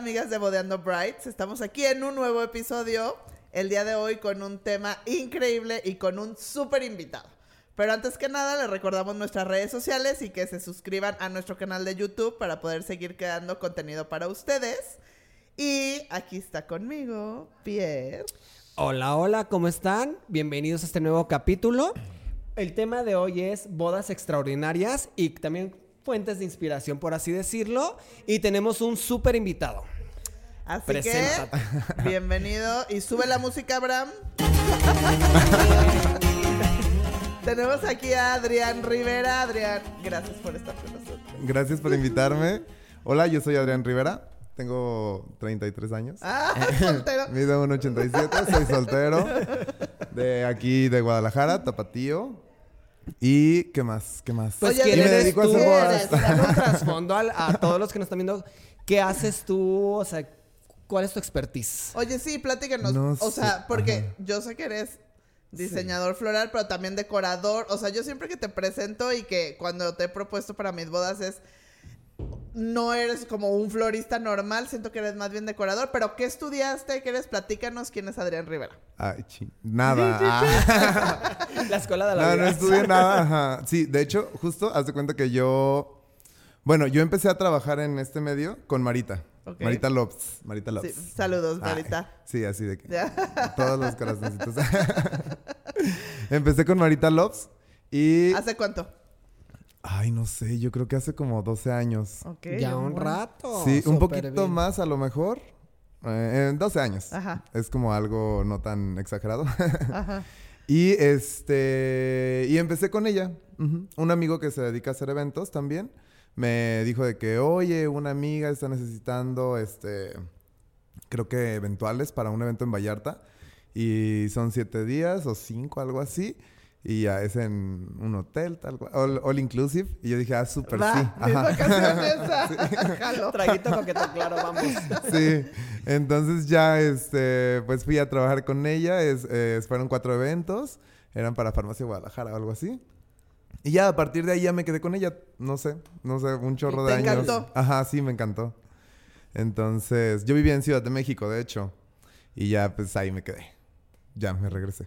amigas de Bodeando Brights? Estamos aquí en un nuevo episodio el día de hoy con un tema increíble y con un súper invitado. Pero antes que nada, les recordamos nuestras redes sociales y que se suscriban a nuestro canal de YouTube para poder seguir creando contenido para ustedes. Y aquí está conmigo, Pierre. Hola, hola, ¿cómo están? Bienvenidos a este nuevo capítulo. El tema de hoy es bodas extraordinarias y también fuentes de inspiración, por así decirlo. Y tenemos un súper invitado. Así Preséntate. que, bienvenido. Y sube la música, Abraham. Tenemos aquí a Adrián Rivera. Adrián, gracias por estar con nosotros. Gracias por invitarme. Hola, yo soy Adrián Rivera. Tengo 33 años. Ah, soltero. Mido 1.87, soy soltero. De aquí de Guadalajara, Tapatío. ¿Y qué más? ¿Qué más? Pues Oye, ¿quién y me ¿quién eres dedico a tú? hacer bodas. Eres. Dame un trasfondo al- a todos los que nos están viendo. ¿Qué haces tú? O sea, ¿cuál es tu expertise? Oye, sí, platícanos. No o sea, sé, porque ajá. yo sé que eres diseñador floral, pero también decorador. O sea, yo siempre que te presento y que cuando te he propuesto para mis bodas es. No eres como un florista normal, siento que eres más bien decorador. Pero ¿qué estudiaste? ¿Qué eres? Platícanos quién es Adrián Rivera. Ay, chi- Nada. Ah. La escuela de la No, no vida. estudié nada. Ajá. Sí, de hecho, justo, haz de cuenta que yo... Bueno, yo empecé a trabajar en este medio con Marita. Marita Lopes. Marita Sí, Lopes. saludos, Ay, Marita. sí, así de que... Ya. Todos los corazoncitos. Empecé con Marita Loves y... ¿Hace cuánto? Ay, no sé, yo creo que hace como 12 años. Ok. Ya un rato. sí, un poquito bien. más a lo mejor. Eh, en 12 años. Ajá. Es como algo no tan exagerado. Ajá. y este... Y empecé con ella. Un amigo que se dedica a hacer eventos también. Me dijo de que, oye, una amiga está necesitando, este... Creo que eventuales para un evento en Vallarta. Y son siete días o cinco, algo así. Y ya es en un hotel, tal cual. All, all inclusive. Y yo dije, ah, súper sí. Ajá. jalo. Traguito coqueto, claro, vamos. Sí, entonces ya este, pues fui a trabajar con ella, es, eh, fueron cuatro eventos, eran para Farmacia Guadalajara o algo así. Y ya a partir de ahí ya me quedé con ella, no sé, no sé, un chorro de ¿Te años. encantó? Ajá, sí, me encantó. Entonces, yo vivía en Ciudad de México, de hecho, y ya pues ahí me quedé. Ya me regresé.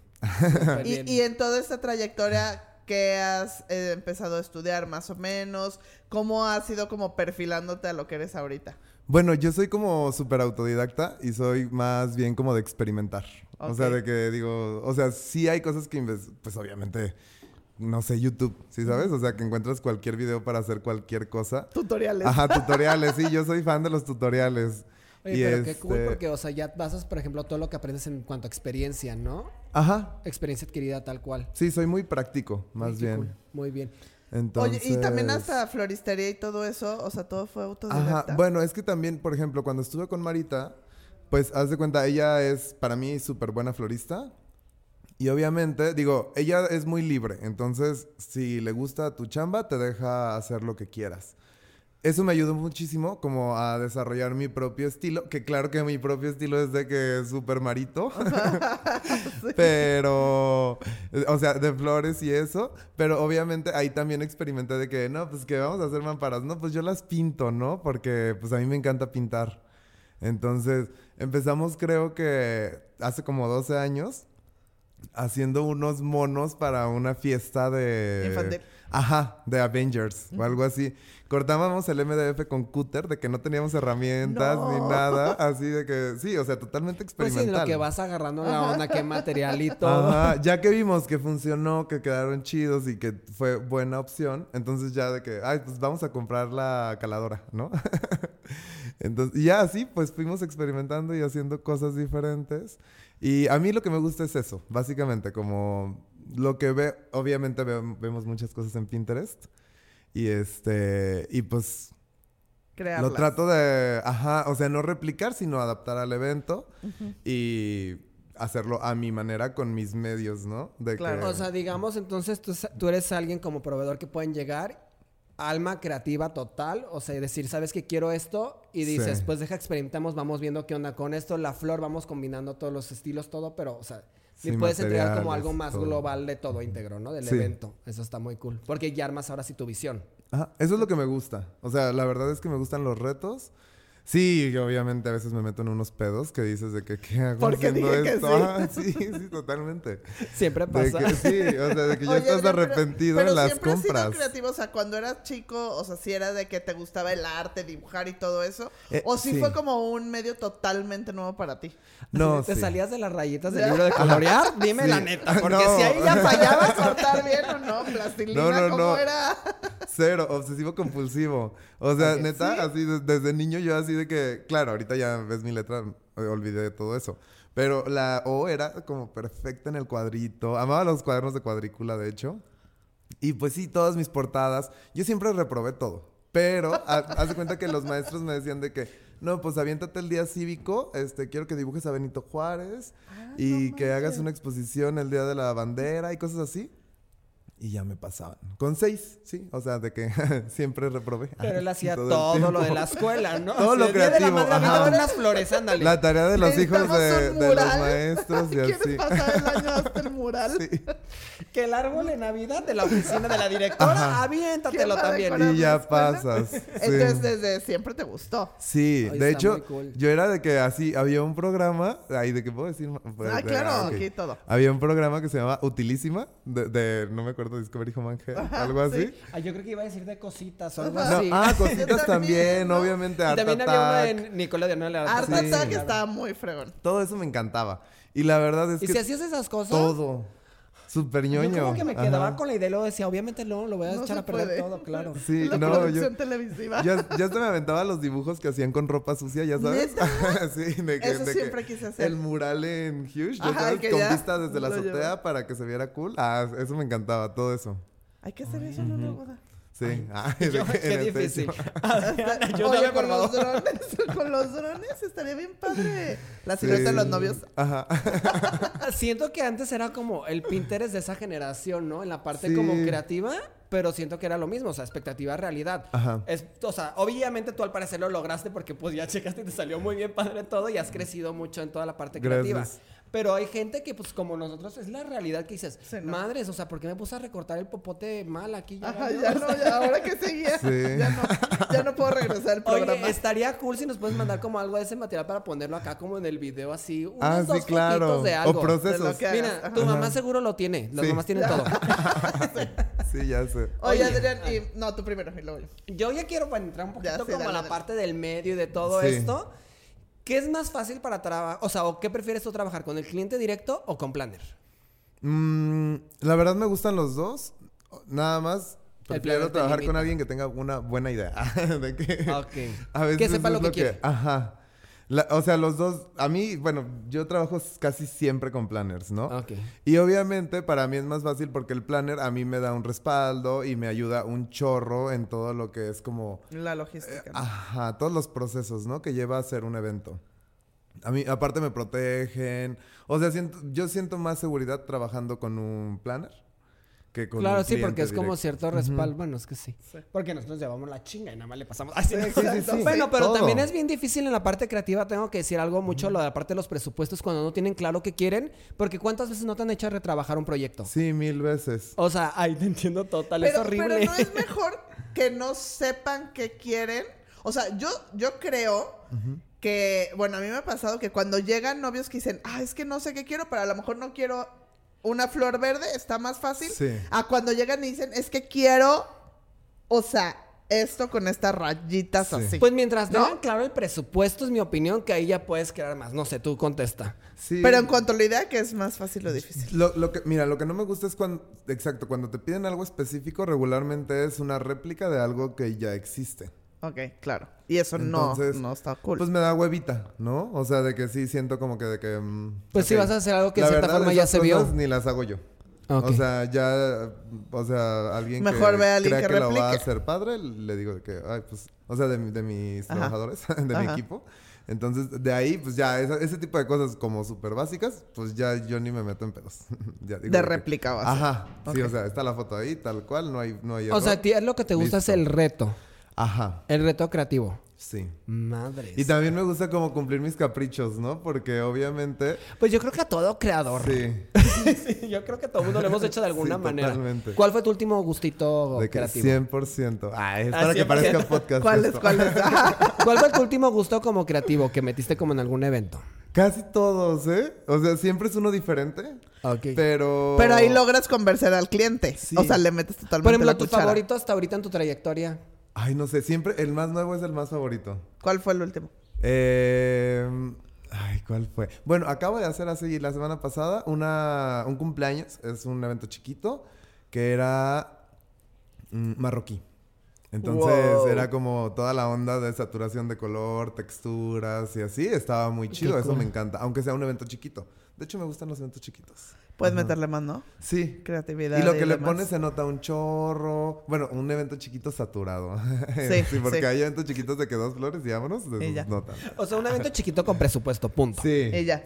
Y, en toda esta trayectoria, ¿qué has eh, empezado a estudiar más o menos? ¿Cómo has ido como perfilándote a lo que eres ahorita? Bueno, yo soy como súper autodidacta y soy más bien como de experimentar. O sea, de que digo, o sea, sí hay cosas que, pues obviamente, no sé, YouTube, ¿sí sabes? O sea, que encuentras cualquier video para hacer cualquier cosa. Tutoriales. Ajá, tutoriales, sí, yo soy fan de los tutoriales. Oye, Y pero qué cool este- porque, o sea, ya basas, por ejemplo, todo lo que aprendes en cuanto a experiencia, ¿no? Ajá, Experiencia adquirida tal cual. sí, soy muy práctico, más bien. cool. Muy bien. Entonces... Oye, y también hasta floristería y todo eso, o sea, todo fue autodidacta. Ajá, bueno, es que también, por ejemplo, cuando estuve con Marita, pues haz de cuenta, ella es para mí súper buena florista. Y obviamente, digo, ella es muy libre, entonces si le gusta tu chamba, te deja hacer lo que quieras. Eso me ayudó muchísimo como a desarrollar mi propio estilo, que claro que mi propio estilo es de que es súper marito, pero, o sea, de flores y eso, pero obviamente ahí también experimenté de que, no, pues que vamos a hacer mamparas, no, pues yo las pinto, ¿no? Porque pues a mí me encanta pintar. Entonces, empezamos creo que hace como 12 años haciendo unos monos para una fiesta de... Infantil. Ajá, de Avengers o algo así. Cortábamos el MDF con cúter de que no teníamos herramientas ni No. nada, así de que sí, o sea, totalmente Pues sí, experimental. lo que vas agarrando la onda, qué material y todo. Ajá, ya que vimos que funcionó, que quedaron chidos y que fue buena opción, entonces ya de que, ay, pues vamos a comprar la caladora, ¿no? entonces, y ya así, pues fuimos experimentando y haciendo cosas diferentes. Y a mí lo que me gusta es eso, básicamente, como lo que ve, obviamente ve- vemos muchas cosas en Pinterest. Y este, y pues Crearlas. lo trato de, ajá, o sea, no replicar, sino adaptar al evento y hacerlo a mi manera con mis medios, ¿no? De Claro. que- O sea, digamos, entonces tú, tú eres alguien como proveedor que pueden llegar, alma creativa total, o sea, decir, ¿sabes que quiero esto? Y dices, Sí. pues deja experimentamos, vamos viendo qué onda con esto, la flor, vamos combinando todos los estilos, todo, pero, o sea, Sí, le puedes entregar como algo más todo. global de todo íntegro, ¿no? Del Sí. evento. Eso está muy cool. Porque ya armas ahora sí tu visión. Ajá, eso es lo que me gusta. O sea, la verdad es que me gustan los retos. Sí, obviamente a veces me meto en unos pedos que dices de que qué hago Porque haciendo dije que esto. sí. Ah, sí, sí, totalmente. Siempre De pasa. que, sí, o sea, de que ya Oye, estás pero- arrepentido pero en las siempre has sido creativo, o sea, cuando eras chico, o sea, si era de que te gustaba el arte, dibujar y todo eso, Eh, o si sí. fue como un medio totalmente nuevo para ti. No, ¿Te sí. salías de las rayitas del libro de colorear? Dime Sí. la neta, porque No. si ahí ya ¿Fallaba fallabas... cortar bien o no? ¿Plastilina No, no, cómo no. era? Cero, obsesivo compulsivo. O sea, neta, ¿Sí? así de- desde niño yo así de que, claro, ahorita ya ves mi letra, eh, olvidé todo eso. Pero la O era como perfecta en el cuadrito. Amaba los cuadernos de cuadrícula, de hecho. Y pues sí, todas mis portadas. Yo siempre reprobé todo. Pero ha- haz de cuenta que los maestros me decían de que, no, pues aviéntate el día cívico, este, quiero que dibujes a Benito Juárez Ah, y no que hagas una exposición el día de la bandera y cosas así. Y ya me pasaban. Con seis, sí. O sea, de que siempre reprobé. Pero él hacía Todo lo de la escuela, ¿no? Todo Así lo "Día de la creativo, madre, ajá. aviéntame unas flores, ándale. La tarea de los hijos de, los maestros y ¿Quieres así. pasar el año hasta el mural? Sí. Que el árbol de Navidad de la oficina de la directora, Ajá. aviéntatelo ¿Quién va a también. Y ya escuela? pasas. sí. Entonces, desde siempre te gustó. Sí, Ay, de hecho, cool. yo era de que así, había un programa, ahí de que puedo decir. Pues, Ah, de- claro, aquí todo. Había un programa que se llamaba Utilísima, de, de- no me acuerdo, Discovery Home and Health, algo así. sí. Ah, yo creo que iba a decir de cositas o algo. No, así. ah, cositas también, también, ¿no? obviamente. y Art también había Nicola de. Art. Attack estaba muy fregón. Todo eso me encantaba. Y la verdad es ¿Y que si hacías esas cosas? todo. Súper Yo ñoño. como que me Ajá. quedaba con la idea y luego decía, obviamente no, lo voy a No echar a perder puede. todo, claro. Sí, la no, producción yo, televisiva. ya, ya se me aventaba los dibujos que hacían con ropa sucia, ya sabes. Sí, de que, Eso de que siempre quise hacer. El mural en Huge, ya Ajá, sabes, que con ya vista desde la azotea lleva. para que se viera cool. Ah, eso me encantaba, todo eso. Hay que hacer eso en una boda. Sí. Ay, Yo, en qué difícil. techo. Adriana, Oye, por con los drones, con los drones estaría bien padre. La silueta de los novios. Ajá. Siento que antes era como el Pinterest de esa generación, ¿no? En la parte Sí. como creativa, pero siento que era lo mismo, o sea, expectativa realidad. Ajá. Es, o sea, obviamente tú al parecer lo lograste porque pues ya checaste y te salió muy bien padre todo y has crecido mucho en toda la parte creativa. Gracias. Pero hay gente que pues como nosotros es la realidad que dices, Sí, ¿no? madres, o sea, ¿por qué me puse a recortar el popote mal aquí? Ya Ajá, valió?" ya no, ya, ahora que seguía. Sí. Ya no, ya no puedo regresar al programa. Oye, estaría cool si nos puedes mandar como algo de ese material para ponerlo acá como en el video así, unos Ah, dos sí, claro. de O algo. procesos. De lo que- Mira, Ajá. tu mamá seguro lo tiene. Las Sí. mamás tienen todo. Sí, ya sé. Oye, Oye, Adrián, y no, tú primero y luego yo. Yo ya quiero para entrar un Ya poquito sé, como dale, a la dale. parte del medio y de todo Sí. esto. ¿Qué es más fácil para trabajar? O sea, ¿o qué prefieres tú trabajar? ¿Con el cliente directo o con Planner? Mm, la verdad me gustan los dos. Nada más prefiero trabajar con alguien que tenga una buena idea. de que Ok. a veces Que sepa es lo que quiere. Ajá. La- o sea, los dos, a mí, bueno, yo trabajo casi siempre con planners, ¿no? Ok. Y obviamente para mí es más fácil porque el planner a mí me da un respaldo y me ayuda un chorro en todo lo que es como La logística. ¿no? Ajá, todos los procesos, ¿no? Que lleva a hacer un evento. A mí, aparte me protegen. O sea, siento, yo siento más seguridad trabajando con un planner que con Claro, un sí, porque es como cierto respaldo. Bueno, es que sí. Sí. Porque nosotros llevamos la chinga y nada más le pasamos. Así Sí, sí, sí. Bueno, pero Todo. también es bien difícil en la parte creativa. Tengo que decir algo mucho lo de la parte de los presupuestos cuando no tienen claro qué quieren. Porque ¿cuántas veces no te han hecho retrabajar un proyecto? Sí, mil veces. O sea, ay, te entiendo total. Pero, es horrible. pero no es mejor que no sepan qué quieren. O sea, yo, yo creo que, bueno, a mí me ha pasado que cuando llegan novios que dicen, ah, es que no sé qué quiero, pero a lo mejor no quiero una flor verde, está más fácil. Sí. A cuando llegan y dicen, es que quiero, o sea, esto con estas rayitas Sí. así. Pues mientras ¿No? tengan claro el presupuesto, es mi opinión, que ahí ya puedes crear más. No sé, tú contesta. Sí. Pero en cuanto a la idea, que es más fácil o difícil. Lo, lo que, mira, lo que no me gusta es cuando, exacto, cuando te piden algo específico, regularmente es una réplica de algo que ya existe. Ok, claro. Y eso Entonces, no, no está cool. Pues me da huevita, ¿no? O sea, de que sí siento como que de que... mm, Pues si ok. vas a hacer algo que de cierta verdad, forma ya se vio. Ni las hago yo. Ok. O sea, ya, o sea, alguien Mejor que ve a alguien crea que que, lo va a hacer padre, le digo de que, ay, pues, o sea, de, mi- de mis Ajá. trabajadores, de mi Ajá. equipo. Entonces, de ahí, pues ya, esa- ese tipo de cosas como súper básicas, pues ya yo ni me meto en pedos. Ya digo de que- réplica así. Ajá, sí, Ok. o sea, está la foto ahí, tal cual, no hay, no hay o sea, a error. ti es lo que te gusta es Listo. el reto. Ajá, El reto creativo. Sí. Madre. Y también me gusta como cumplir mis caprichos, ¿no? Porque obviamente... Pues yo creo que a todo creador. Sí. Sí, yo creo que todo el mundo lo hemos hecho de alguna Sí, manera. totalmente. ¿Cuál fue tu último gustito De que creativo? 100%. Ah, es Ah, para que 100%. parezca podcast. ¿Cuáles, esto. cuáles? ¿Cuál fue tu último gusto como creativo que metiste como en algún evento? Casi todos, ¿eh? O sea, siempre es uno diferente. Ok. Pero... Pero ahí logras convencer al cliente. Sí. O sea, le metes totalmente Por ejemplo, la tu cuchara. favorito hasta ahorita en tu trayectoria. Ay, no sé. Siempre el más nuevo es el más favorito. ¿Cuál fue el último? Eh, ay, ¿cuál fue? Bueno, acabo de hacer así la semana pasada una, un cumpleaños. Es un evento chiquito que era mm, marroquí. Entonces Wow. era como toda la onda de saturación de color, texturas y así. Estaba muy chido. Eso cool. me encanta. Aunque sea un evento chiquito. De hecho, me gustan los eventos chiquitos. Puedes Ajá. meterle más, ¿no? Sí. Creatividad. Y lo que le demás. pones se nota un chorro. Bueno, un evento chiquito saturado. Sí, porque sí. hay eventos chiquitos de que dos flores y vámonos. Y ya. no. O sea, un evento chiquito con presupuesto, punto. Sí. Y ya.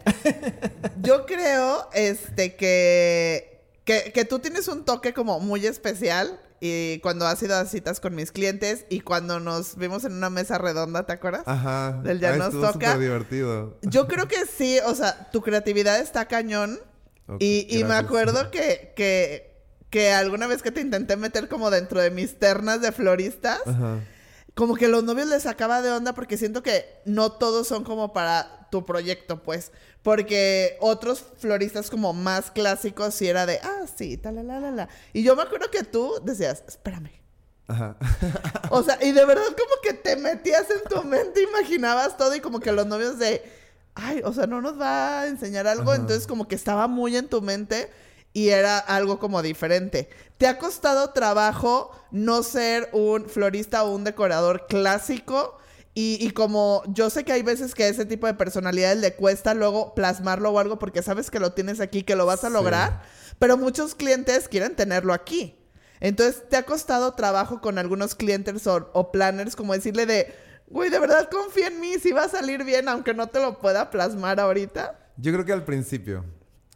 Yo creo, este, que, que, que tú tienes un toque como muy especial. Y cuando has ido a citas con mis clientes y cuando nos vimos en una mesa redonda, ¿te acuerdas? Ajá. Del ya Ah, nos toca. divertido. Yo creo que sí, o sea, tu creatividad está cañón. Y, y me acuerdo que, que, que alguna vez que te intenté meter como dentro de mis ternas de floristas, Ajá. Como que los novios les sacaba de onda porque siento que no todos son como para tu proyecto, pues. Porque otros floristas como más clásicos sí era de, ah, sí, tal, la, la, la, la. Y yo me acuerdo que tú decías, espérame. Ajá. O sea, y de verdad como que te metías en tu mente, imaginabas todo y como que los novios de, ay, o sea, no nos va a enseñar algo, Ajá. entonces como que estaba muy en tu mente y era algo como diferente. ¿Te ha costado trabajo no ser un florista o un decorador clásico? Y, y como yo sé que hay veces que a ese tipo de personalidades le cuesta luego plasmarlo o algo porque sabes que lo tienes aquí, que lo vas a Sí. lograr, pero muchos clientes quieren tenerlo aquí. Entonces, ¿te ha costado trabajo con algunos clientes o, o planners como decirle de, güey, de verdad confía en mí, si va a salir bien, aunque no te lo pueda plasmar ahorita? Yo creo que al principio.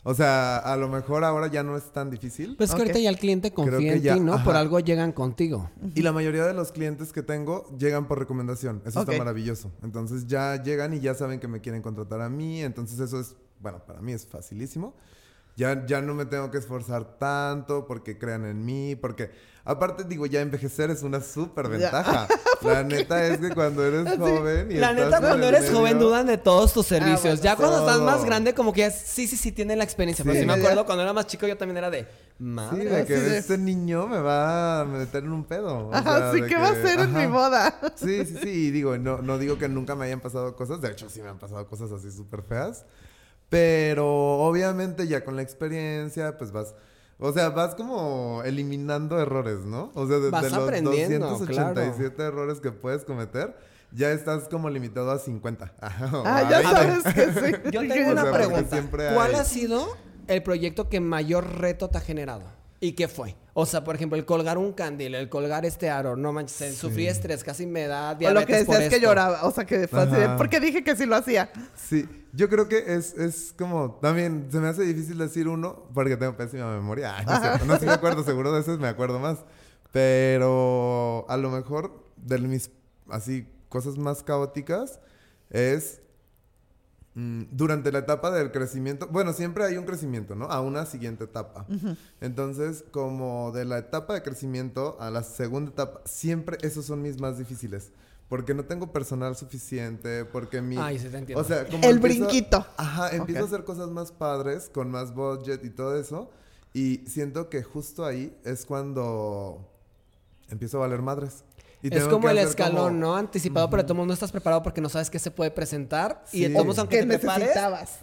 O sea, a lo mejor ahora ya no es tan difícil. Pues que Ok. ahorita ya el cliente confía que en ya- ti, ¿no? ajá. Por algo llegan contigo. Y la mayoría de los clientes que tengo llegan por recomendación. Eso está maravilloso. Entonces ya llegan y ya saben que me quieren contratar a mí. Entonces eso es, bueno, para mí es facilísimo. Ya, ya no me tengo que esforzar tanto porque crean en mí. Porque aparte digo, ya envejecer es una súper ventaja. La neta es que cuando eres joven y La neta, cuando eres joven dudan de todos tus servicios. Ah, bueno, ya cuando estás todo. más grande, como que ya sí, sí, sí tiene la experiencia. Pero Sí. sí me acuerdo ya. cuando era más chico, yo también era de Sí, madre. de que este niño me va a meter en un pedo. O Ajá, sea, sí, de ¿qué va a que- hacer en mi boda? Sí, sí, sí. Y digo, no, no digo que nunca me hayan pasado cosas. De hecho, sí me han pasado cosas así súper feas. Pero obviamente ya con la experiencia, pues vas... O sea, vas como eliminando errores, ¿no? O sea, de, Vas de los aprendiendo, 287 errores que puedes cometer, ya estás como limitado a 50. Ah, ya sabes que sí. Yo tengo una O sea, porque pregunta. ¿Cuál hay- ha sido el proyecto que mayor reto te ha generado? ¿Y qué fue? O sea, por ejemplo, el colgar un candil, el colgar este aro, no manches, sufrí estrés, casi me da O diabetes lo que decías que esto. lloraba, o sea, que fue así de, porque dije que sí lo hacía. Sí, yo creo que es, es como, también se me hace difícil decir uno porque tengo pésima memoria. Ay, no, es cierto, no, sí me acuerdo, seguro de esos me acuerdo más. Pero a lo mejor de mis, así, cosas más caóticas es durante la etapa del crecimiento. Bueno, siempre hay un crecimiento, ¿no? A una siguiente etapa. Entonces, como de la etapa de crecimiento a la segunda etapa, siempre esos son mis más difíciles. Porque no tengo personal suficiente, porque mi... Ay, sí te entiendo. O sea, como El empiezo- brinquito. Ajá, empiezo a hacer cosas más padres, con más budget y todo eso. Y siento que justo ahí es cuando empiezo a valer madres. Y es como el escalón, como- ¿no? Anticipado, pero de todos modos no estás preparado porque no sabes qué se puede presentar. Y de Sí. todos modos, aunque Que te prepares,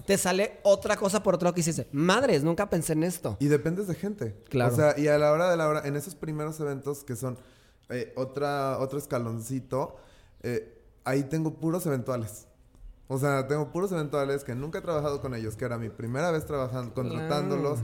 te sale otra cosa por otro lado que dices, madres, nunca pensé en esto. Y dependes de gente. Claro. O sea, y a la hora de la hora, en esos primeros eventos que son eh, otra, otro escaloncito, eh, ahí tengo puros eventuales. O sea, tengo puros eventuales que nunca he trabajado con ellos, que era mi primera vez trabajando, contratándolos.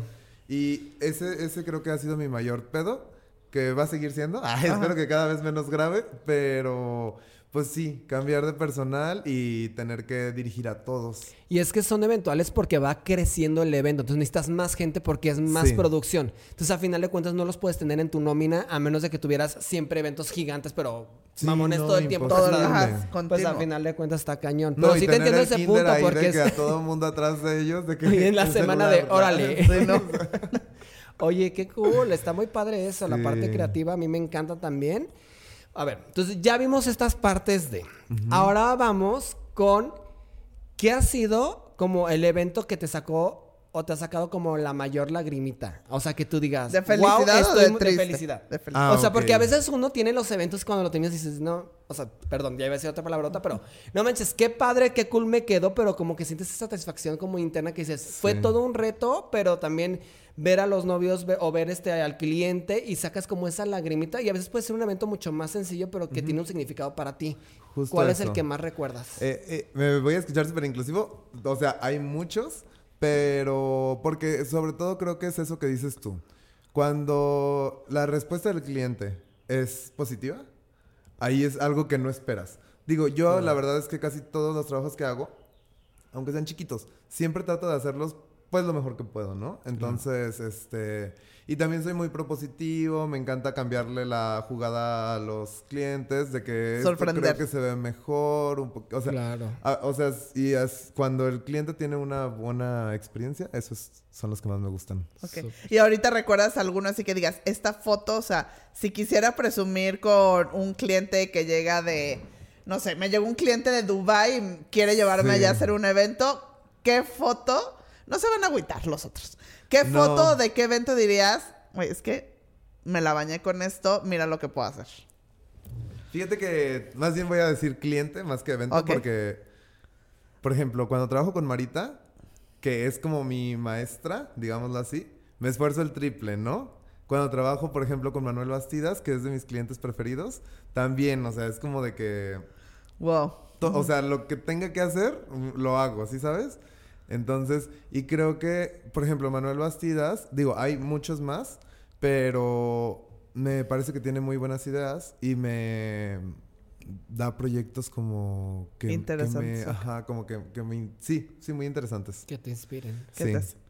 Y ese, ese creo que ha sido mi mayor pedo, que va a seguir siendo. Ah, espero que cada vez menos grave, pero pues sí, cambiar de personal y tener que dirigir a todos. Y es que son eventuales porque va creciendo el evento. Entonces necesitas más gente porque es más Sí. producción. Entonces, a final de cuentas, no los puedes tener en tu nómina a menos de que tuvieras siempre eventos gigantes, pero Sí, mamones no, todo el tiempo. Pues, a final de cuentas está cañón. No, Pero y sí te entiendo ese punto porque de es que a todo mundo atrás de ellos, de que Y en la semana de, órale. Sí, ¿no? Oye, qué cool, está muy padre eso, la parte creativa a mí me encanta también. A ver, entonces ya vimos estas partes de. Ahora vamos con qué ha sido como el evento que te sacó o te ha sacado como la mayor lagrimita. O sea, que tú digas, ¿De "Wow, felicidad o de triste? felicidad. De felicidad. Ah, o sea, porque a veces uno tiene los eventos cuando lo terminas y dices, no, o sea, perdón, ya iba a decir otra palabrota, pero no manches, qué padre, qué cool me quedó, pero como que sientes esa satisfacción como interna que dices, fue Sí. todo un reto, pero también ver a los novios ve- o ver este al cliente y sacas como esa lagrimita y a veces puede ser un evento mucho más sencillo, pero que tiene un significado para ti. Justo ¿Cuál es el que más recuerdas? Eh, eh, me voy a escuchar súper inclusivo. O sea, hay muchos, pero porque sobre todo creo que es eso que dices tú. Cuando la respuesta del cliente es positiva, ahí es algo que no esperas. Digo, yo la verdad es que casi todos los trabajos que hago, aunque sean chiquitos, siempre trato de hacerlos pues lo mejor que puedo, ¿no? Entonces, este, y también soy muy propositivo, me encanta cambiarle la jugada a los clientes de que esto Sorprender. creo que se ve mejor, un poco, o sea, claro. O sea, y es, cuando el cliente tiene una buena experiencia, esos son los que más me gustan. Ok. Súper. Y ahorita recuerdas alguno así que digas, esta foto, o sea, si quisiera presumir con un cliente que llega de, no sé, me llegó un cliente de Dubai y quiere llevarme Sí. allá a hacer un evento, ¿qué foto? No se van a agüitar los otros. ¿Qué No. foto de qué evento dirías? Güey, es que me la bañé con esto, mira lo que puedo hacer. Fíjate que más bien voy a decir cliente más que evento porque, por ejemplo, cuando trabajo con Marita, que es como mi maestra, digámoslo así, me esfuerzo el triple, ¿no? Cuando trabajo, por ejemplo, con Manuel Bastidas, que es de mis clientes preferidos, también, o sea, es como de que Wow. O sea, lo que tenga que hacer, lo hago, ¿sí sabes? Entonces, y creo que, por ejemplo, Manuel Bastidas, digo, hay muchos más, pero me parece que tiene muy buenas ideas y me da proyectos como que, que Interesantes, me, ajá, como que, que me, sí, sí, muy interesantes. Que te inspiren. ¿Qué Sí. te?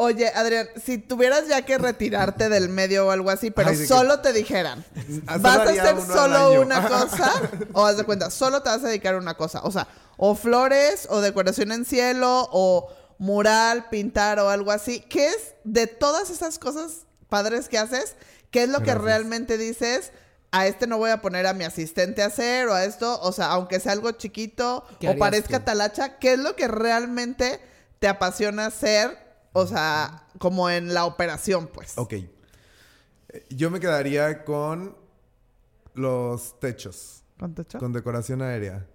Oye, Adrián, si tuvieras ya que retirarte del medio o algo así, pero solo te dijeran, ¿vas a hacer solo una cosa? O haz de cuenta, solo te vas a dedicar a una cosa. O sea, o flores, o decoración en cielo, o mural, pintar o algo así. ¿Qué es de todas esas cosas padres que haces? ¿Qué es lo que realmente dices? A este no voy a poner a mi asistente a hacer o a esto, o sea, aunque sea algo chiquito ¿Qué o parezca tú? talacha, ¿qué es lo que realmente te apasiona hacer? O sea, como en la operación, pues. Ok. Eh, Yo me quedaría con los techos. ¿Con techo? Con decoración aérea.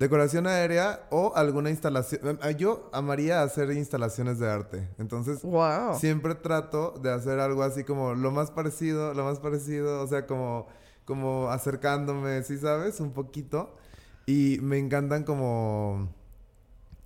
Decoración aérea o alguna instalación. eh, Yo amaría hacer instalaciones de arte. Entonces, Wow. siempre trato de hacer algo así como lo más parecido, lo más parecido, o sea, como, como acercándome, ¿sí sabes? Un poquito. Y me encantan como,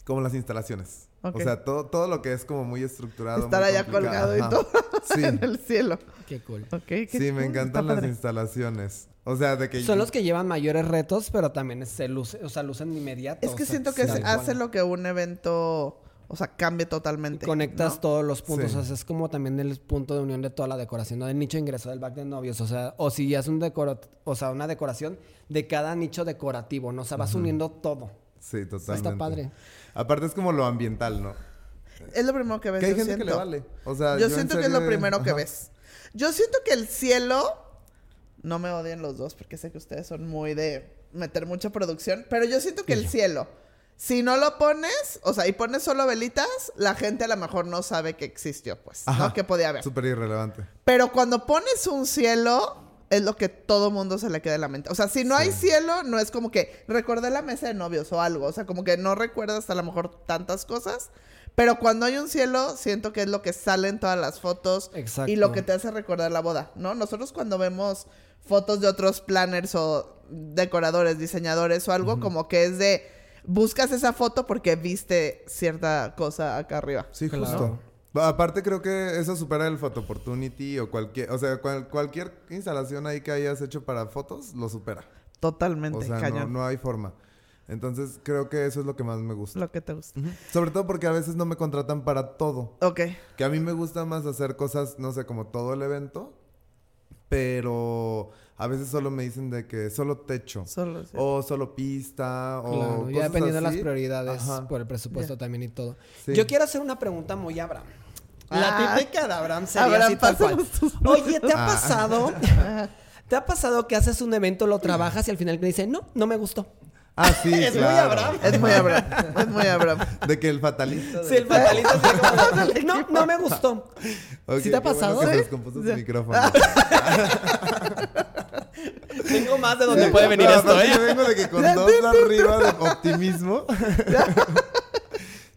como las instalaciones. O sea, todo, todo lo que es como muy estructurado. Estar muy allá complicado. colgado y todo Sí, en el cielo. Qué cool. Ok, qué sí, me encantan está las padre. instalaciones. O sea, de que... Son los que llevan mayores retos, pero también se luce, o sea, lucen inmediato. Es que o sea, siento que hace lo que un evento, o sea, cambie Y totalmente. conectas ¿no? todos los puntos. Sí. O sea, es como también el punto de unión de toda la decoración, ¿no? Del nicho de ingreso del back de novios. O sea, o si ya es un decoro, o sea, una decoración de cada nicho decorativo, ¿no? O sea, vas uniendo todo. Sí, totalmente. Está padre. Aparte es como lo ambiental, ¿no? Es lo primero que ves. Que hay yo gente que siento. le vale. O sea, Yo, en siento que es lo primero que ves. Yo siento que el cielo, no me odien los dos porque sé que ustedes son muy de meter mucha producción, pero yo siento que el cielo, si no lo pones, o sea, y pones solo velitas, la gente a lo mejor no sabe que existió, pues, Ajá. ¿no? Que podía haber. Súper irrelevante. Pero cuando pones un cielo, es lo que todo mundo se le queda en la mente. O sea, si no hay cielo, no es como que recordé la mesa de novios o algo. O sea, como que no recuerdas a lo mejor tantas cosas. Pero cuando hay un cielo, siento que es lo que sale en todas las fotos Exacto. y lo que te hace recordar la boda, ¿no? Nosotros cuando vemos fotos de otros planners o decoradores, diseñadores o algo, como que es de buscas esa foto porque viste cierta cosa acá arriba. Sí, Claro. justo. Aparte creo que eso supera el Photo Opportunity o cualquier, o sea, cual- cualquier instalación ahí que hayas hecho para fotos lo supera. Totalmente, O sea, no, cañón. no hay forma. Entonces, creo que eso es lo que más me gusta. Lo que te gusta. Sobre todo porque a veces no me contratan para todo. Ok. Que a mí me gusta más hacer cosas, no sé, como todo el evento. Pero a veces solo me dicen de que solo techo. Solo sí. O solo pista. O Claro, ya cosas dependiendo de las prioridades Ajá. por el presupuesto también y todo. Sí. Yo quiero hacer una pregunta muy a Abraham. La Ah. típica de Abraham sería Abraham, así tal cual. Oye, ¿te ha Ah. pasado? ¿Te ha pasado que haces un evento, lo trabajas y al final te dicen, no, no me gustó? Ah, sí, Es muy claro. Abraham. Es muy Abraham. Es muy Abraham. De que el fatalista. de- Sí, el fatalista como no, no me gustó. Ok, ¿Sí te ha qué bueno pasado? que descompuso su micrófono. Tengo más de donde puede venir No, esto, ¿eh? yo vengo de que con dos arriba de optimismo.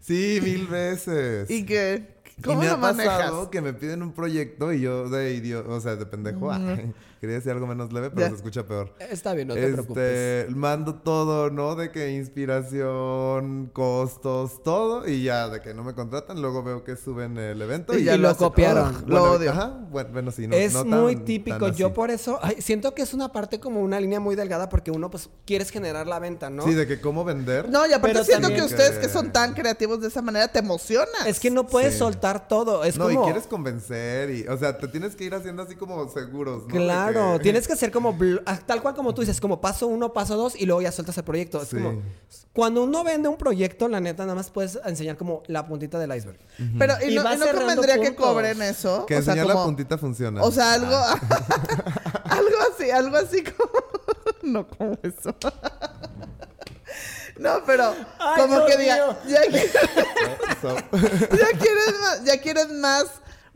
sí, mil veces. ¿Y que Y ¿Cómo me lo ha manejas? pasado que me piden un proyecto y yo de idiota, o sea, de pendejo, quería decir algo menos leve, pero Ya. se escucha peor. Está bien, no te preocupes. Este, mando todo, ¿no? De que inspiración, costos, todo, y ya de que no me contratan, luego veo que suben el evento Y y, ya lo hacen. copiaron. Bueno, lo odio. Ajá, bueno, bueno, sí, no, es no tan- muy típico. Yo por eso ay, siento que es una parte como una línea muy delgada porque uno pues quieres generar la venta, ¿no? Sí, de que cómo vender. No, y aparte Pero siento que ustedes que- que son tan creativos de esa manera te emocionas. Es que no puedes Sí. soltar todo. Es no, como. y quieres convencer y, o sea, te tienes que ir haciendo así como seguros, ¿no? De Claro, tienes que hacer como ah, tal cual como tú dices, como paso uno, paso dos y luego ya sueltas el proyecto. Es Sí. como cuando uno vende un proyecto, la neta, nada más puedes enseñar como la puntita del iceberg. Pero y, Y no, y convendría que cobren eso. Que o sea, enseñar la puntita funciona. O sea, algo, algo así, algo así como, no como eso. no, pero Ay, como Dios que diga, ya, qui- So- ya quieres más, ya quieres más,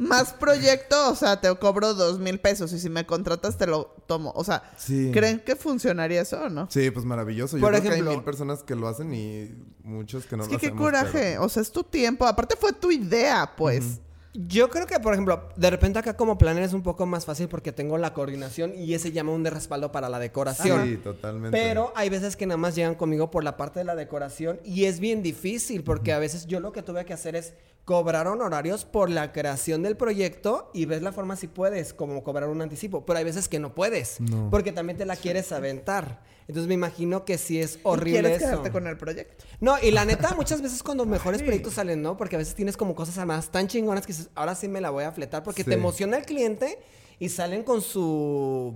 más proyecto, o sea, te cobro dos mil pesos y si me contratas te lo tomo. O sea, Sí. ¿creen que funcionaría eso o no? Sí, pues maravilloso. Yo Por creo que ejemplo- hay mil personas que lo hacen y muchos que no es lo que qué hacemos. coraje, pero- o sea, es tu tiempo, aparte fue tu idea, pues. Yo creo que, por ejemplo, de repente acá como planner es un poco más fácil porque tengo la coordinación y ese llama un de respaldo para la decoración. Sí, totalmente. Pero hay veces que nada más llegan conmigo por la parte de la decoración y es bien difícil porque a veces yo lo que tuve que hacer es cobrar honorarios por la creación del proyecto y ves la forma si puedes, como cobrar un anticipo, pero hay veces que no puedes No. porque también te la quieres aventar. Entonces me imagino que sí es Y horrible quieres eso. quedarte con el proyecto. No, y la neta, muchas veces cuando mejores proyectos salen, ¿no? Porque a veces tienes como cosas armadas tan chingonas que dices, ahora sí me la voy a fletar porque te emociona el cliente y salen con su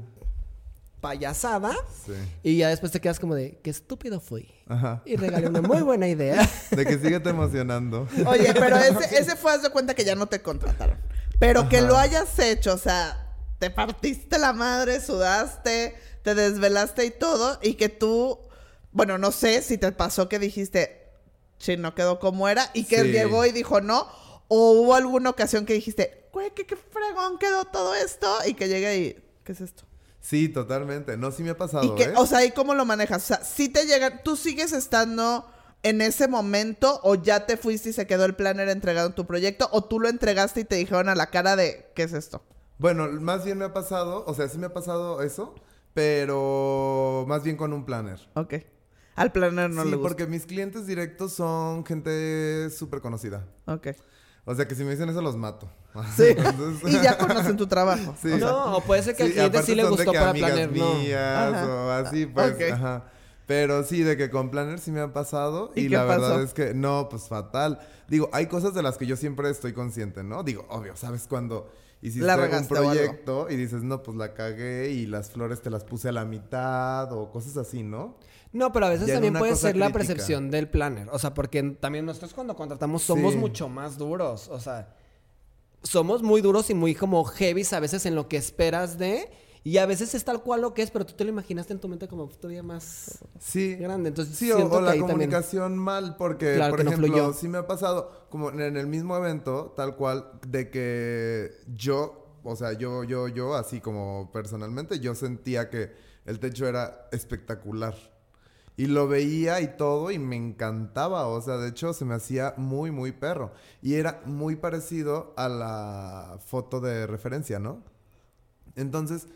payasada Sí. y ya después te quedas como de, qué estúpido fui. Ajá. Y regalé una muy buena idea. De que síguete emocionando. Oye, pero ese, ese fue, haz de cuenta que ya no te contrataron. Pero que lo hayas hecho, o sea, te partiste la madre, sudaste, te desvelaste y todo, y que tú, bueno, no sé si te pasó que dijiste, sí, no quedó como era, y que Sí. llegó y dijo no, o hubo alguna ocasión que dijiste, güey, qué, qué fregón quedó todo esto, y que llegue y, ¿qué es esto? Sí, totalmente. No, sí me ha pasado, Y que, ¿eh? o sea, ¿y cómo lo manejas? O sea, si te llegan, tú sigues estando en ese momento o ya te fuiste y se quedó el planner entregado en tu proyecto o tú lo entregaste y te dijeron a la cara de, ¿qué es esto? Bueno, más bien me ha pasado, o sea, sí me ha pasado eso, pero más bien con un planner. Ok. Al planner no sí, le gusta. porque mis clientes directos son gente súper conocida. Ok. O sea, que si me dicen eso los mato. Sí. Entonces- y ya conocen tu trabajo. Sí. O sea, no, o puede ser que al Sí, cliente sí le gustó que para no. mías Ajá. o así, pues, Ok. ajá. Pero sí, de que con Planner sí me ha pasado. ¿Y Y, qué la pasó? verdad es que, no, pues fatal. Digo, hay cosas de las que yo siempre estoy consciente, ¿no? Digo, obvio, ¿sabes? Cuando hiciste La un proyecto y dices, no, pues la cagué y las flores te las puse a la mitad o cosas así, ¿no? No, pero a veces Ya también puede ser la percepción del planner. O sea, porque también nosotros cuando contratamos somos Sí. mucho más duros. O sea, somos muy duros y muy como heavies a veces en lo que esperas de. Y a veces es tal cual lo que es, pero tú te lo imaginaste en tu mente como todavía más Sí. grande. Entonces, Sí, o, o la también- comunicación mal, porque, Claro, por no ejemplo, fluyó. sí me ha pasado, como en el mismo evento, tal cual, de que yo, o sea, yo, yo, yo, así como personalmente, yo sentía que el techo era espectacular. Y lo veía y todo y me encantaba, o sea, de hecho se me hacía muy, muy perro. Y era muy parecido a la foto de referencia, ¿no? Entonces,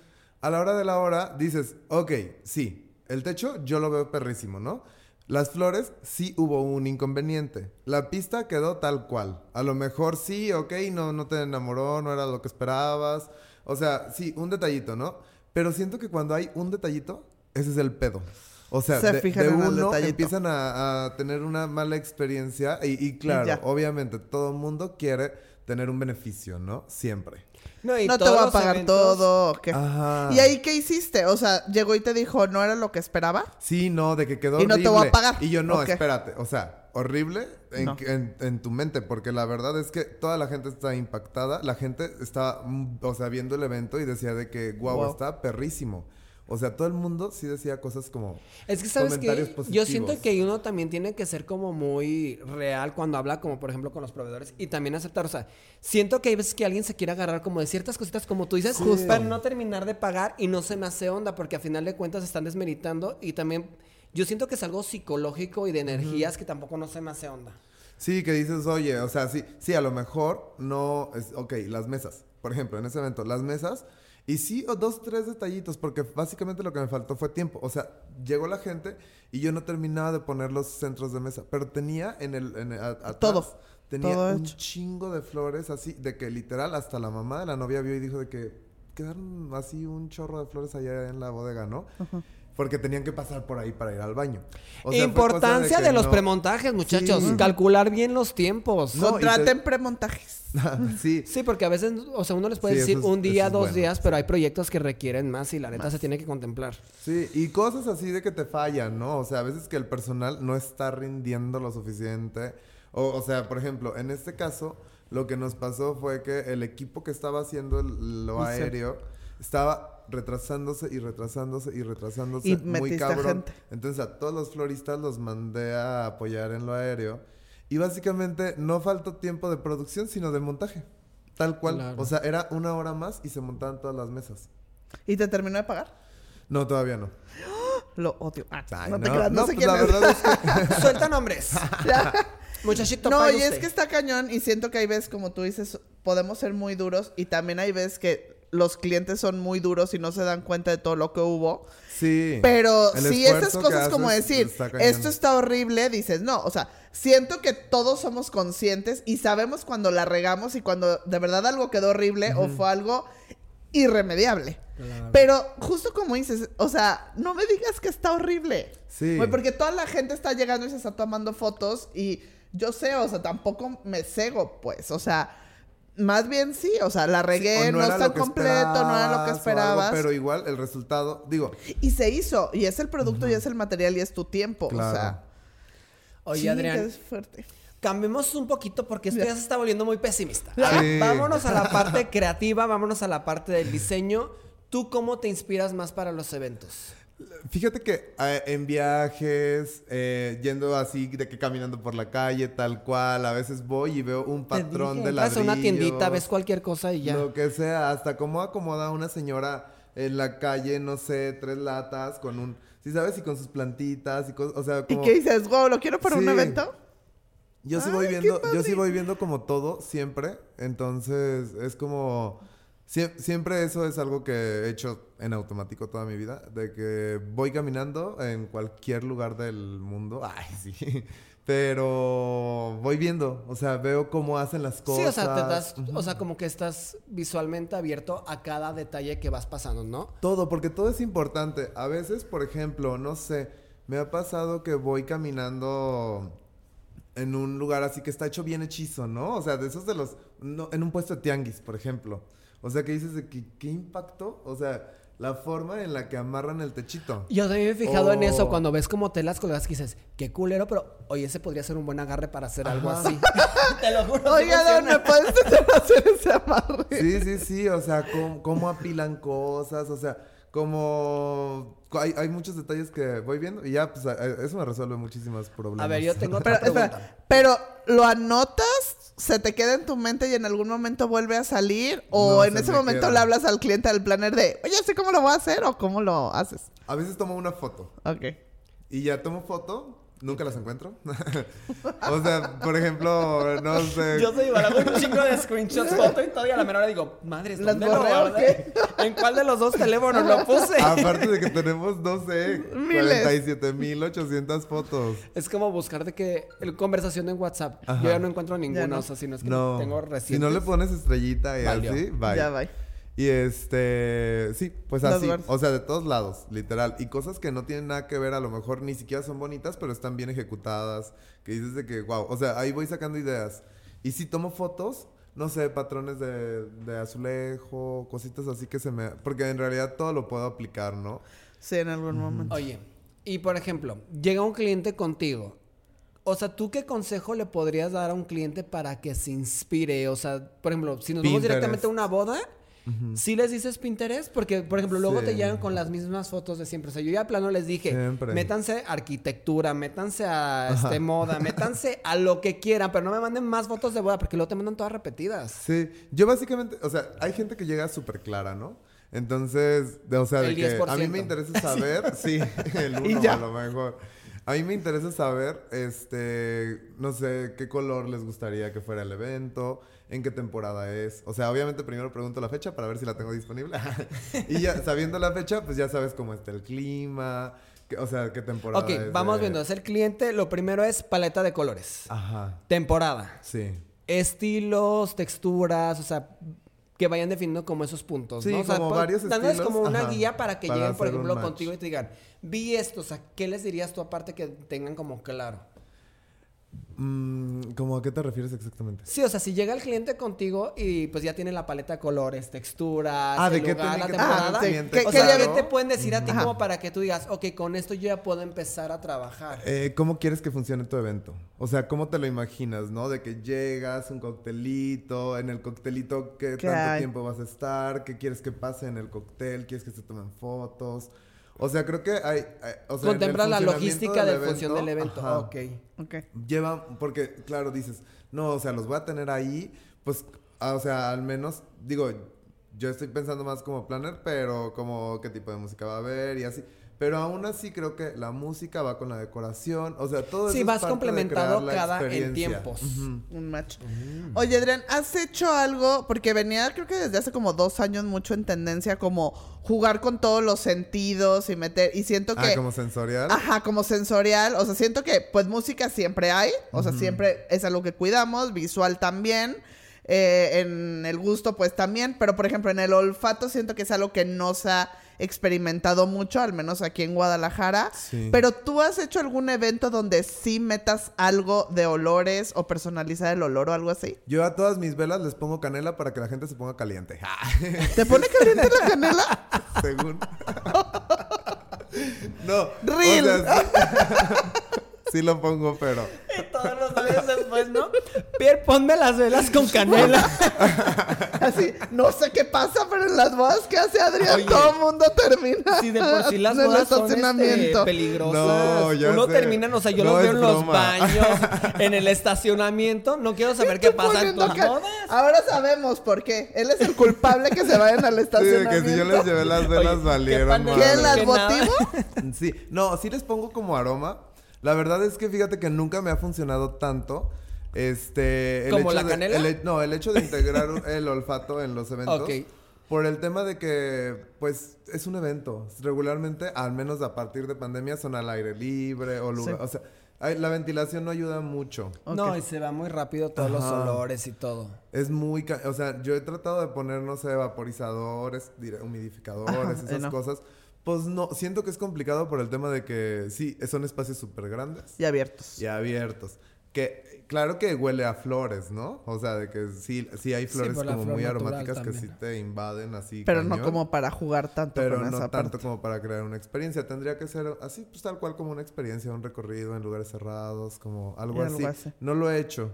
a la hora de la hora dices, ok, sí, el techo yo lo veo perrísimo, ¿no? Las flores sí hubo un inconveniente. La pista quedó tal cual. A lo mejor sí, ok, no, no te enamoró, no era lo que esperabas. O sea, sí, un detallito, ¿no? Pero siento que cuando hay un detallito, Ese es el pedo. O sea, Se de, de uno empiezan a, a tener una mala experiencia y, y claro, obviamente todo el mundo quiere tener un beneficio, ¿no? Siempre. No, y no te voy a pagar eventos- todo. ¿o qué? Ajá. ¿Y ahí qué hiciste? O sea, llegó y te dijo, ¿no era lo que esperaba? Sí, no, de que quedó Y no te voy a horrible. pagar. Y yo, no, espérate. O sea, horrible en, No. en- en tu mente, porque la verdad es que toda la gente está impactada. La gente está, mm, o sea, viendo el evento y decía de que, wow, Wow. está perrísimo. O sea, todo el mundo sí decía cosas como... Es que sabes que yo siento que uno también tiene que ser como muy real cuando habla como por ejemplo con los proveedores y también aceptar, o sea, siento que hay veces que alguien se quiere agarrar como de ciertas cositas como tú dices, Justo. para no terminar de pagar y no se me hace onda porque a final de cuentas están desmeritando y también yo siento que es algo psicológico y de energías que tampoco no se me hace onda. Sí, que dices, oye, o sea, sí, sí, a lo mejor no es, ok, las mesas, por ejemplo, en ese evento, las mesas, y sí, o dos, tres detallitos, porque básicamente lo que me faltó fue tiempo. O sea, llegó la gente y yo no terminaba de poner los centros de mesa, pero tenía en el, en el- a- atrás, Todo, tenía todo un chingo de flores así, de que literal hasta la mamá de la novia vio y dijo de que quedaron así un chorro de flores allá en la bodega, ¿no? Porque tenían que pasar por ahí para ir al baño. O sea, Importancia de, los no- premontajes, muchachos, Sí. calcular bien los tiempos. No, te- Contraten premontajes. sí, Sí, porque a veces, o sea, uno les puede Sí, decir es- un día, dos bueno, días, pero hay proyectos que requieren más y la neta se tiene que contemplar. Sí, y cosas así de que te fallan, ¿no? O sea, a veces que el personal no está rindiendo lo suficiente. O, o sea, por ejemplo, en este caso, lo que nos pasó fue que el equipo que estaba haciendo lo aéreo estaba retrasándose y retrasándose y retrasándose Y muy cabrón. gente. Entonces a todos los floristas los mandé a apoyar en lo aéreo. Y básicamente no faltó tiempo de producción, sino de montaje. Tal cual. Claro. O sea, era una hora más y se montaban todas las mesas. ¿Y te terminó de pagar? No, todavía no. Lo odio. Ah, Ay, no te creas, no, sé pues quién la es. verdad es que Suelta nombres. Muchachito, No, y es que está cañón y siento que hay veces, como tú dices, podemos ser muy duros y también hay veces que los clientes son muy duros y no se dan cuenta de todo lo que hubo. Sí. Pero sí, esas cosas como haces decir, esto está horrible, dices, no, o sea, siento que todos somos conscientes y sabemos cuando la regamos y cuando de verdad algo quedó horrible o fue algo irremediable. Claro. Pero justo como dices, o sea, no me digas que está horrible. Sí. Porque toda la gente está llegando y se está tomando fotos y yo sé, o sea, tampoco me cego, pues, o sea, más bien sí, o sea, la regué, no, era está completo, no era lo que esperabas algo, pero igual el resultado, digo, Y se hizo, y es el producto, y es el material, y es tu tiempo. O sea, Oye, sí, Adrián, que es fuerte. cambiemos un poquito porque esto Ya. se está volviendo muy pesimista. Sí. Vámonos a la parte creativa, vámonos a la parte del diseño. ¿Tú cómo te inspiras más para los eventos? Fíjate que eh, en viajes, eh, yendo así de que caminando por la calle, tal cual, a veces voy y veo un patrón dije, de entras ladrillos. a una tiendita, ves cualquier cosa y ya. Lo que sea, hasta cómo acomoda una señora en la calle, no sé, tres latas con un, sí sabes, y con sus plantitas y cosas, o sea, ¿Y como... qué dices? Wow, ¿lo quiero para un evento? Yo sí Ay, voy viendo, yo sí voy viendo como todo siempre, entonces es como sie- siempre eso es algo que he hecho en automático toda mi vida, de que voy caminando en cualquier lugar del mundo, ay sí, pero voy viendo, o sea, veo cómo hacen las cosas. Sí, o sea, te das, o sea, como que estás visualmente abierto a cada detalle que vas pasando, ¿no? Todo, porque todo es importante. A veces, por ejemplo, no sé, me ha pasado que voy caminando en un lugar así que está hecho bien hechizo, ¿no? O sea, de esos de los... no, en un puesto de tianguis, por ejemplo. O sea, que dices de que, ¿qué impacto? O sea, la forma en la que amarran el techito. Yo también me he fijado en eso Oh. cuando ves como telas colgadas que dices, qué culero, pero oye, ese podría ser un buen agarre para hacer algo así. Te lo juro. Don, funciona. ¿me puedes hacer ese amarre? Sí, sí, sí, o sea, cómo, cómo apilan cosas, o sea, como... Hay, hay muchos detalles que voy viendo y ya, pues, eso me resuelve muchísimos problemas. A ver, yo tengo Pero, otra pregunta. espera, pero, ¿lo anotas? ¿Se te queda en tu mente y en algún momento vuelve a salir? ¿O No, en se ese me momento queda. le hablas al cliente del planner de, oye, sé cómo lo voy a hacer o cómo lo haces? A veces tomo una foto Ok. y ya tomo foto, nunca las encuentro. o sea, por ejemplo, no sé. Yo soy hago un chingo de screenshots, foto y y a la menor hora digo, madre, ¿Las ¿dónde lo borré? ¿En cuál de los dos teléfonos lo puse? Aparte de que tenemos, no sé, Miles. 47.800 fotos. Es como buscar de que el- conversación en WhatsApp. Ajá. Yo ya no encuentro ninguna, no. o sea, si no es que No, tengo si recientes. no le pones estrellita y Valió. así, bye. Ya va. Y este, sí, pues así, o sea, de todos lados, literal. Y cosas que no tienen nada que ver, a lo mejor ni siquiera son bonitas, pero están bien ejecutadas. Que dices de que, wow, o sea, ahí voy sacando ideas. Y si tomo fotos, no sé, patrones de, de azulejo, cositas así que se me... Porque en realidad todo lo puedo aplicar, ¿no? Sí, en algún momento. Oye, y por ejemplo, llega un cliente contigo. O sea, ¿tú qué consejo le podrías dar a un cliente para que se inspire? O sea, por ejemplo, si nos vamos directamente a una boda, ¿sí les dices Pinterest? Porque, por ejemplo, luego te llegan con las mismas fotos de siempre. O sea, yo ya a plano les dije, Siempre. métanse a arquitectura, métanse a este, moda, métanse a lo que quieran, pero no me manden más fotos de boda porque luego te mandan todas repetidas. Sí, yo básicamente, o sea, hay gente que llega súper clara, ¿no? Entonces, de- o sea, de El que a mí 10%. me interesa saber, sí, el uno a lo mejor. A mí me interesa saber, este, no sé, qué color les gustaría que fuera el evento, en qué temporada es. O sea, obviamente primero pregunto la fecha para ver si la tengo disponible. y ya, sabiendo la fecha, pues ya sabes cómo está el clima, o sea, qué temporada Ok, es vamos de- viendo. Es el cliente, lo primero es paleta de colores. Ajá, Temporada. sí. estilos, texturas, o sea, que vayan definiendo como esos puntos, Sí, ¿no? O sea, como pon- varios dándoles como una ajá, guía para que para lleguen, por ejemplo, contigo y te digan, vi esto, o sea, ¿qué les dirías tú aparte que tengan como claro? Mm, ¿Cómo a qué te refieres exactamente? Sí, o sea, si llega el cliente contigo y pues ya tiene la paleta de colores, texturas, Ah, ¿de el qué lugar, tiene la temporada. o sea, claro? ¿qué te pueden decir a ti Ajá. como para que tú digas, ok, con esto yo ya puedo empezar a trabajar? Eh, ¿Cómo quieres que funcione tu evento? O sea, ¿cómo te lo imaginas, no? De que llegas, un coctelito, en el coctelito, ¿qué, ¿Qué tanto hay? tiempo vas a estar? ¿Qué quieres que pase en el cóctel? ¿Quieres que se tomen fotos? O sea, creo que hay... hay- o sea, Contempla la logística de función del evento, evento. ajá, Ok. Ok. Lleva, porque claro, dices, no, o sea, los voy a tener ahí, pues, ah, o sea, al menos, digo, yo estoy pensando más como planner, pero como qué tipo de música va a haber y así. Pero aún así creo que la música va con la decoración, o sea, todo Sí, eso es vas parte de complementado la cada en tiempos. Un match. Oye, Adrián, ¿has hecho algo? Porque venía, creo que desde hace como dos años, mucho en tendencia, como jugar con todos los sentidos y meter. Y siento que. Ah, como sensorial. Ajá, como sensorial. O sea, siento que, pues, música siempre hay. O sea, siempre es algo que cuidamos. Visual también. eh, en el gusto, pues también. Pero, por ejemplo, en el olfato siento que es algo que no se ha experimentado mucho, al menos aquí en Guadalajara. Sí. Pero tú has hecho algún evento donde sí metas algo de olores o personalizar el olor o algo así. Yo a todas mis velas les pongo canela para que la gente se ponga caliente. ¿Te pone caliente la canela? Según. no. Real. O sea, sí, sí lo pongo, pero. Todos los años después, ¿no? Pierre, ponme las velas con canela. Así, no sé qué pasa, pero en las bodas que hace Adrián, Oye. todo el mundo termina. Si de por sí las bodas son este, peligrosas. No, ya Uno sé. termina, o sea, yo No los veo en los broma. baños, en el estacionamiento. No quiero saber qué pasa en tus bodas. Ahora sabemos por qué. Él es el culpable que se vayan al Sí, estacionamiento. que si yo les llevé las velas Oye, valieron. ¿Qué? ¿Las motivo? Sí, no, sí les pongo como aroma. La verdad es que fíjate que nunca me ha funcionado tanto. Este. el ¿Como hecho la de- canela? el he- no, el hecho de integrar el olfato en los eventos. Ok. Por el tema de que, pues, es un evento. Regularmente, al menos a partir de pandemia, son al aire libre o lugar. Sí. O sea, hay- la ventilación no ayuda mucho. No, y se va muy rápido todos los olores y todo. Es muy... ca- O sea, yo he tratado de poner, no sé, vaporizadores, humidificadores, Ajá, esas no. cosas. Pues no, siento que es complicado por el tema de que sí, son espacios súper grandes Y abiertos. y abiertos. Que claro que huele a flores, ¿no? O sea, de que sí, sí hay flores como flor muy aromáticas que sí te invaden así. Pero no como para jugar tanto Pero con no esa tanto parte. como para crear una experiencia. Tendría que ser así, pues tal cual como una experiencia, un recorrido en lugares cerrados, como algo, Y algo así. así. No lo he hecho.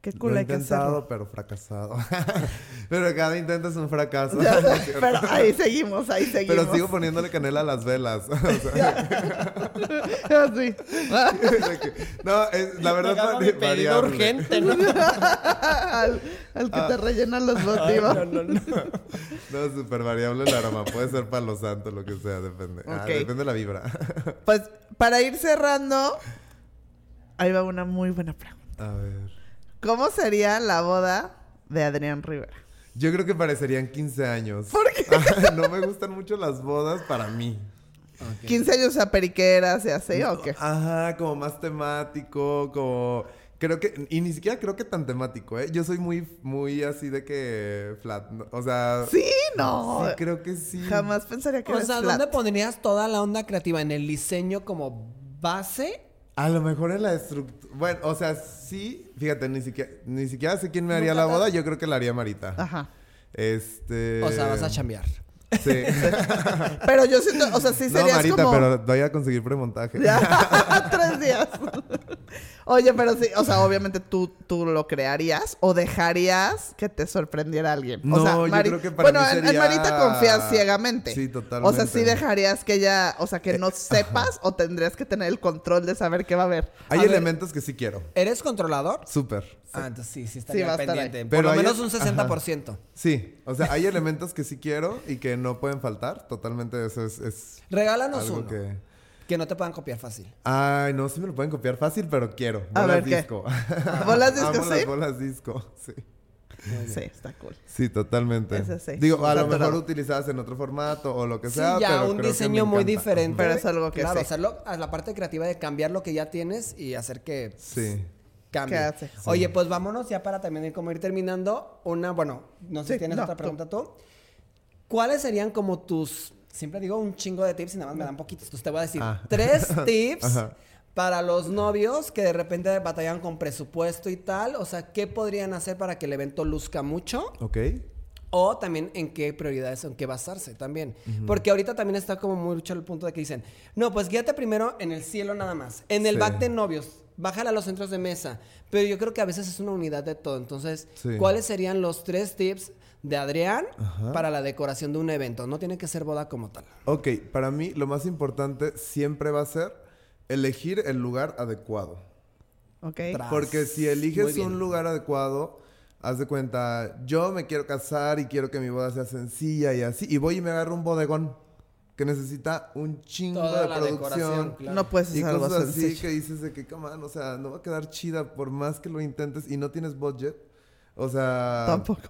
Qué Lo cool he hay que intentado, pero fracasado. pero cada intento es un fracaso. Ya ¿no sé, es cierto? pero ahí seguimos, ahí seguimos. Pero sigo poniéndole canela a las velas. O sea, Así. no, es- la verdad es pedido variable. urgente, ¿no? al, al que te rellenan los motivos. no, no, no. No, súper variable el aroma. Puede ser palo santo, lo que sea, depende. Ah, Ok. depende de la vibra. Pues para ir cerrando, ahí va una muy buena pregunta. A ver. ¿Cómo sería la boda de Adrián Rivera? Yo creo que parecerían 15 años. ¿Por qué? no me gustan mucho las bodas para mí. 15 años a periqueras y así, ¿o qué? Ajá, como más temático, como Creo que, y ni siquiera creo que tan temático, ¿eh? Yo soy muy, muy así de que flat, ¿no? o sea... Sí, no. Sí, creo que sí. Jamás pensaría que O eres sea, flat. ¿dónde pondrías toda la onda creativa? ¿En el diseño como base? A lo mejor en la estructura. Bueno, o sea, sí, fíjate, ni siquiera, ni siquiera sé quién me haría la boda, yo creo que la haría Marita. Ajá. Este. O sea, vas a chambear. Sí. Pero yo siento, o sea, sí no, serías Marita, como... pero voy a conseguir premontaje. Ya, tres días. Oye, pero sí, o sea, obviamente tú, tú lo crearías o dejarías que te sorprendiera alguien. o No, sea, yo creo que para bueno, mí en- en, sería- Marita confías ciegamente. Sí, O sea, totalmente. sí dejarías que ella, o sea, que Eh, no sepas o tendrías que tener el control de saber qué va a haber. Hay A ver. elementos que sí quiero. ¿Eres controlador? Súper. Ah, entonces sí, sí Sí, estaría estar pendiente. ahí. Por Pero lo hay- menos un ajá. 60%. Sí, o sea, hay elementos que sí quiero y que no pueden faltar. Totalmente eso es, es Regálanos algo uno. Que... que... no te puedan copiar fácil. Ay, no, sí me lo pueden copiar fácil, pero quiero. A Bolas ver, ¿qué? disco. ¿Bolas disco, Amo sí? las bolas disco, sí. Sí, está cool. Sí, totalmente. Ese sí. Digo, a lo mejor utilizadas en otro formato o lo que Sí, sea, ya pero un creo diseño muy encanta. diferente. Pero es algo que Claro, sí. hacerlo a la parte creativa de cambiar lo que ya tienes y hacer que Sí. cambie. ¿Qué hace? Oye, pues vámonos ya para también ir como ir terminando. Una, bueno, no sé Sí, si tienes no, otra tú. pregunta tú. ¿Cuáles serían como tus, siempre digo un chingo de tips y nada más me dan poquitos, entonces te voy a decir Ah. tres tips Ajá. para los novios que de repente batallan con presupuesto y tal. O sea, ¿qué podrían hacer para que el evento luzca mucho? Ok. O también en qué prioridades, en qué basarse también. Porque ahorita también está como mucho el punto de que dicen, no, pues guíate primero en el cielo nada más. En el Sí. back de novios, bájala a los centros de mesa. Pero yo creo que a veces es una unidad de todo. Entonces, Sí. ¿cuáles serían los tres tips de Adrián Ajá. para la decoración de un evento? No tiene que ser boda como tal. Ok, para mí lo más importante siempre va a ser elegir el lugar adecuado. Ok. Tra- Porque si eliges un lugar adecuado, haz de cuenta, yo me quiero casar y quiero que mi boda sea sencilla y así, y voy y me agarro un bodegón que necesita un chingo Toda de la producción. decoración, claro. No puedes Y hacer algo cosas así sencillo. que dices de que, come on, o sea, no va a quedar chida por más que lo intentes y no tienes budget. O sea... Tampoco.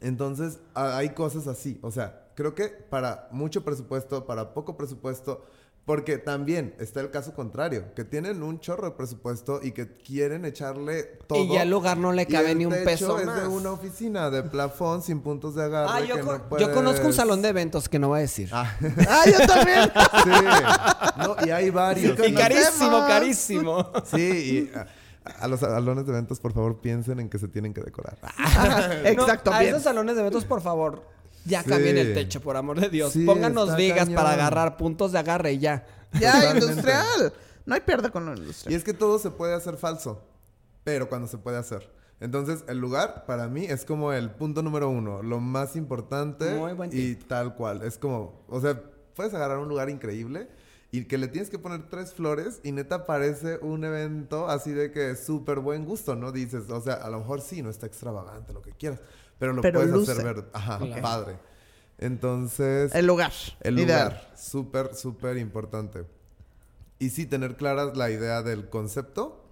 Entonces, a- hay cosas así. O sea, creo que para mucho presupuesto, para poco presupuesto, porque también está el caso contrario, que tienen un chorro de presupuesto y que quieren echarle todo. Y ya el lugar no le cabe ni un peso es más. de una oficina de plafón sin puntos de agarre. Ah, yo, que con- no yo conozco un salón de eventos que no voy a decir. Ah, ¡Ah, yo también! sí. No, y hay varios. Y carísimo, carísimo. Sí, y a, los salones de eventos, por favor, piensen en que se tienen que decorar. Ajá, Exacto, No, a bien. esos salones de eventos, por favor, ya Sí. cambien el techo, por amor de Dios. Sí, Pónganos vigas para cañón. agarrar puntos de agarre y ya. Ya, Totalmente. industrial. No hay pierde con lo Y industrial. es que todo se puede hacer falso, pero cuando se puede hacer. Entonces, el lugar para mí es como el punto número uno, lo más importante Muy buen y tal cual. Es como, o sea, puedes agarrar un lugar increíble y que le tienes que poner tres flores y neta parece un evento así de que es súper buen gusto, ¿no? Dices, o sea, a lo mejor sí, no está extravagante, lo que quieras, pero lo Pero puedes luce. hacer ver, ajá, Claro. padre. Entonces, El lugar. el Ideal. lugar, súper, súper importante. Y sí, tener clara la idea del concepto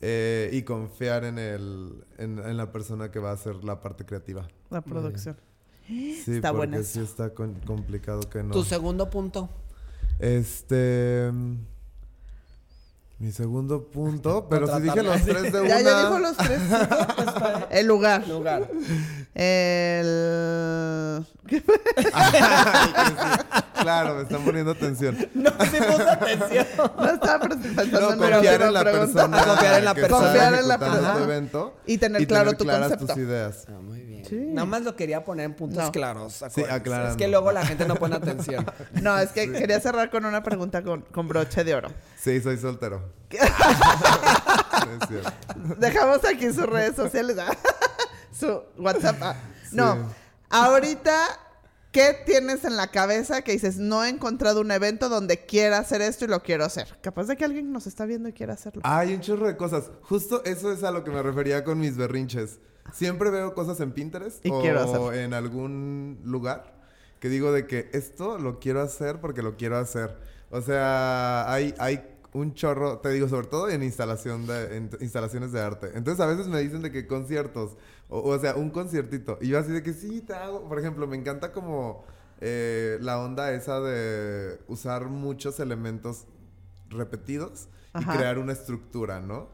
eh, y confiar en, el, en, en la persona que va a hacer la parte creativa. La producción. Sí, Está porque buena sí está con- complicado que no. Tu segundo punto. Este... Mi segundo punto, pero si dije los tres de una... Ya, ya dijo los tres. el lugar. Lugar. El... claro, me están poniendo atención. No, sí puse atención. No estaba pensando No, confiar en la persona Confiar en la que persona. Confiar en la persona. tu evento Y tener claro tu claras concepto. tus ideas. Ah, muy bien. Sí. Nada más lo quería poner en puntos No. claros. Sí, aclarando. Es que luego la gente no pone atención. No, es que quería cerrar con una pregunta con, con broche de oro. Sí, soy soltero. es cierto. Dejamos aquí sus redes sociales. Su WhatsApp. ah. No. Sí. Ahorita, ¿qué tienes en la cabeza que dices, no he encontrado un evento donde quiera hacer esto y lo quiero hacer? Capaz de que alguien nos está viendo y quiera hacerlo. Hay un chorro de cosas. Justo eso es a lo que me refería con mis berrinches. Siempre veo cosas en Pinterest Y o quiero hacerlo. en algún lugar que digo de que esto lo quiero hacer porque lo quiero hacer. O sea, hay, hay un chorro, te digo, sobre todo en instalación de en instalaciones de arte. Entonces a veces me dicen de que conciertos, o, o sea, un conciertito. Y yo así de que sí, te hago. Por ejemplo, me encanta como eh, la onda esa de usar muchos elementos repetidos Ajá. y crear una estructura, ¿no?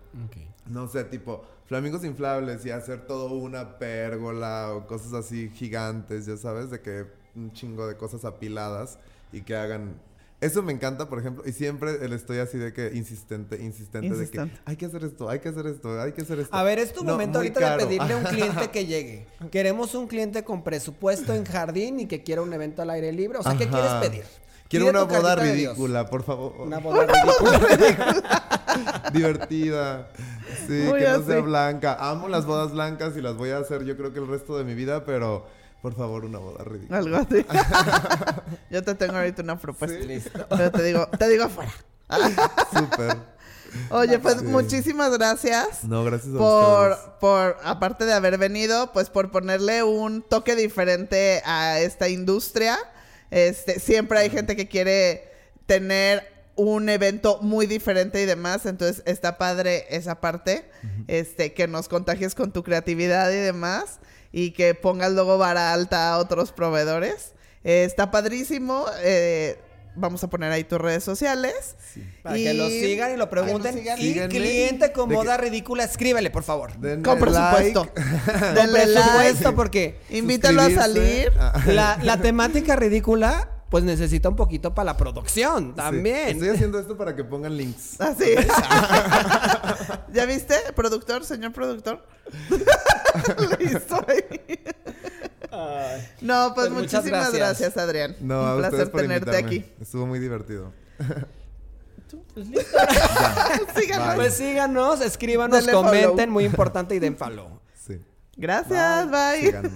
no sé, tipo flamingos inflables y hacer todo una pérgola o cosas así gigantes, ya sabes, de que un chingo de cosas apiladas y que hagan eso me encanta, por ejemplo, y siempre le estoy así de que insistente, insistente, de que hay que hacer esto, hay que hacer esto, hay que hacer esto. A ver, es tu No, momento ahorita caro. de pedirle a un cliente que llegue. Queremos un cliente con presupuesto en jardín y que quiera un evento al aire libre. O sea, ¿qué Ajá. quieres pedir? Quiero Pide una boda ridícula, por favor. Una boda ridícula. divertida. Sí, Muy que no sea blanca. Amo las bodas blancas y las voy a hacer yo creo que el resto de mi vida, pero por favor, una boda ridícula. Algo así. Yo te tengo ahorita una propuesta. Sí. Listo. Pero te digo, te digo afuera. Súper. Oye, pues Sí. muchísimas gracias. No, gracias a por, ustedes. por, aparte de haber venido, pues por ponerle un toque diferente a esta industria. Este, siempre hay gente que quiere tener un evento muy diferente y demás, entonces está padre esa parte, este, que nos contagies con tu creatividad y demás, y que pongas luego vara alta a otros proveedores. Eh, está padrísimo. eh, vamos a poner ahí tus redes sociales. Para Y- que lo sigan y lo pregunten. Y cliente con De boda ridícula, escríbele, por favor. Denle Con presupuesto. like. Denle Con like. presupuesto, porque Invítalo a salir. Ah, la, la temática ridícula, pues necesita un poquito para la producción sí. también. Estoy haciendo esto para que pongan links. Así. ¿Ya viste, productor, señor productor? Listo. No, pues, Pues muchísimas gracias. gracias. Adrián. No, Un a placer tenerte invitarme. aquí. Estuvo muy divertido. Síganos. Bye. Pues síganos, escríbanos, follow. comenten, muy importante, y den follow. Sí. Gracias, bye. Síganos.